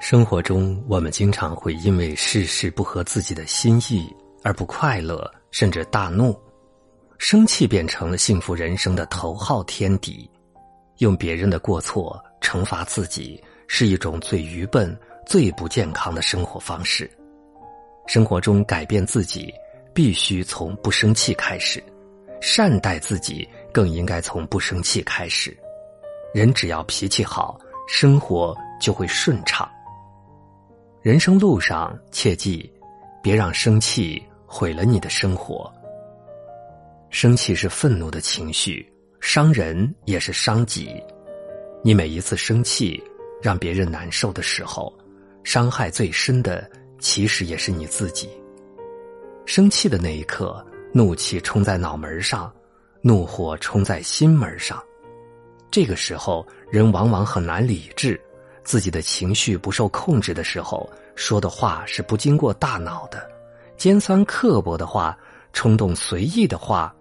生活中，我们经常会因为事事不合自己的心意而不快乐，甚至大怒。生气变成了幸福人生的头号天敌。用别人的过错惩罚自己，是一种最愚笨、最不健康的生活方式。生活中改变自己，必须从不生气开始；善待自己，更应该从不生气开始。人只要脾气好，生活就会顺畅。人生路上，切记别让生气毁了你的生活。生气是愤怒的情绪，伤人也是伤己。你每一次生气让别人难受的时候，伤害最深的其实也是你自己。生气的那一刻，怒气冲在脑门上，怒火冲在心门上，这个时候人往往很难理智。自己的情绪不受控制的时候，说的话是不经过大脑的，尖酸刻薄的话，冲动随意的话，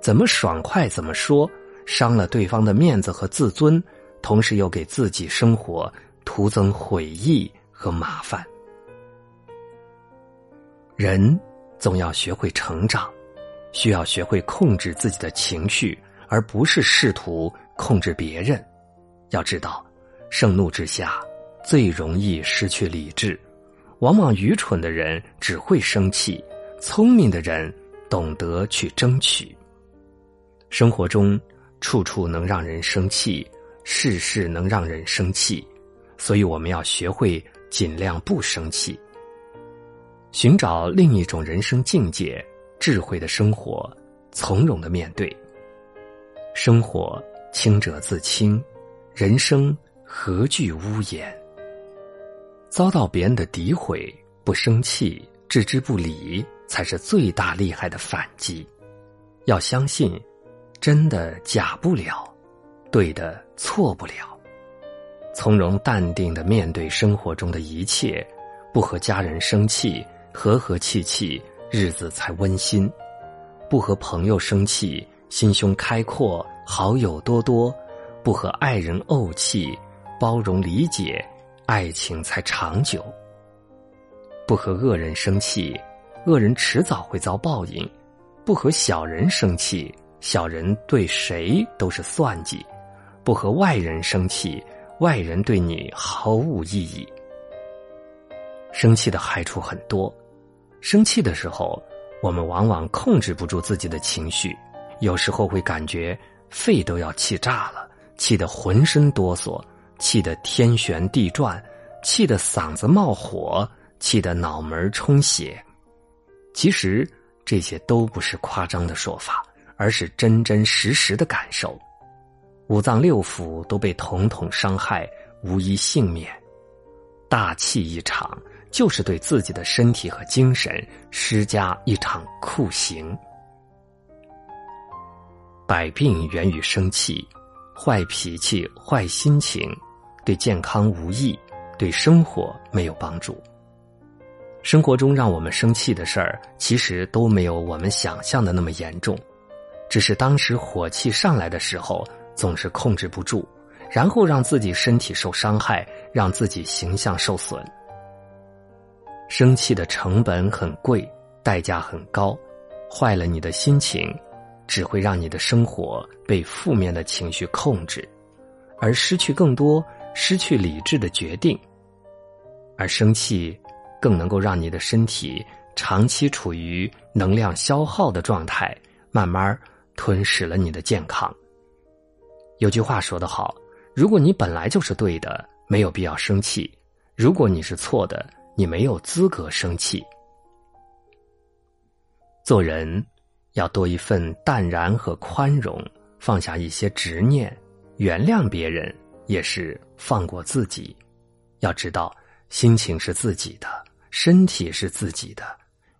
怎么爽快怎么说，伤了对方的面子和自尊，同时又给自己生活徒增悔意和麻烦。人总要学会成长，需要学会控制自己的情绪，而不是试图控制别人。要知道。盛怒之下，最容易失去理智。往往愚蠢的人只会生气，聪明的人懂得去争取。生活中处处能让人生气，事事能让人生气，所以我们要学会尽量不生气，寻找另一种人生境界，智慧的生活，从容的面对。生活清者自清，人生。何惧污言？遭到别人的诋毁，不生气，置之不理，才是最大厉害的反击。要相信，真的假不了，对的错不了。从容淡定的面对生活中的一切，不和家人生气，和和气气，日子才温馨；不和朋友生气，心胸开阔，好友多多；不和爱人怄气。包容理解，爱情才长久。不和恶人生气，恶人迟早会遭报应；不和小人生气，小人对谁都是算计；不和外人生气，外人对你毫无意义。生气的害处很多，生气的时候，我们往往控制不住自己的情绪，有时候会感觉肺都要气炸了，气得浑身哆嗦。气得天旋地转，气得嗓子冒火，气得脑门充血。其实这些都不是夸张的说法，而是真真实实的感受。五脏六腑都被统统伤害，无一幸免。大气一场，就是对自己的身体和精神施加一场酷刑。百病源于生气，坏脾气，坏心情。对健康无益，对生活没有帮助。生活中让我们生气的事儿，其实都没有我们想象的那么严重，只是当时火气上来的时候，总是控制不住，然后让自己身体受伤害，让自己形象受损。生气的成本很贵，代价很高，坏了你的心情，只会让你的生活被负面的情绪控制，而失去更多。失去理智的决定，而生气更能够让你的身体长期处于能量消耗的状态，慢慢吞噬了你的健康。有句话说得好：如果你本来就是对的，没有必要生气；如果你是错的，你没有资格生气。做人要多一份淡然和宽容，放下一些执念，原谅别人。也是放过自己，要知道心情是自己的，身体是自己的，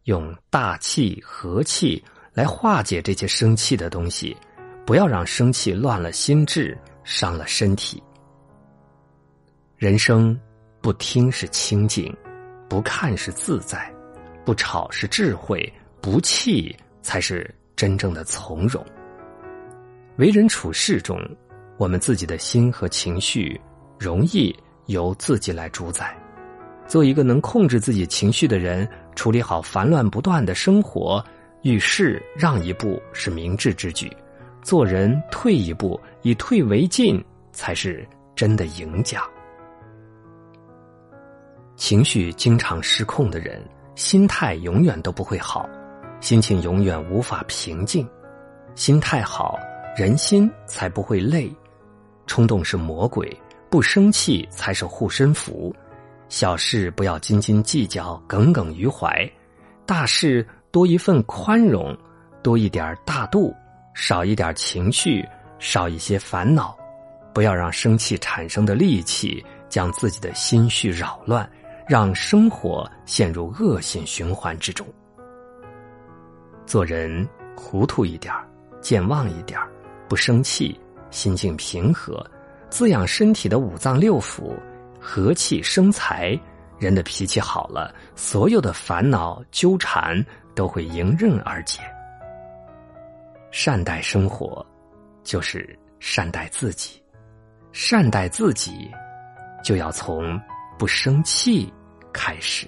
用大气和气来化解这些生气的东西，不要让生气乱了心智，伤了身体。人生不听是清静，不看是自在，不吵是智慧，不气才是真正的从容。为人处事中。我们自己的心和情绪容易由自己来主宰，做一个能控制自己情绪的人，处理好烦乱不断的生活，遇事让一步是明智之举；做人退一步，以退为进，才是真的赢家。情绪经常失控的人，心态永远都不会好，心情永远无法平静。心态好，人心才不会累。冲动是魔鬼，不生气才是护身符。小事不要斤斤计较、耿耿于怀，大事多一份宽容，多一点大度，少一点情绪，少一些烦恼。不要让生气产生的戾气将自己的心绪扰乱。让生活陷入恶性循环之中。做人糊涂一点健忘一点不生气，心境平和，滋养身体的五脏六腑，和气生财。人的脾气好了，所有的烦恼纠缠都会迎刃而解。善待生活，就是善待自己。善待自己，就要从。不生气，开始。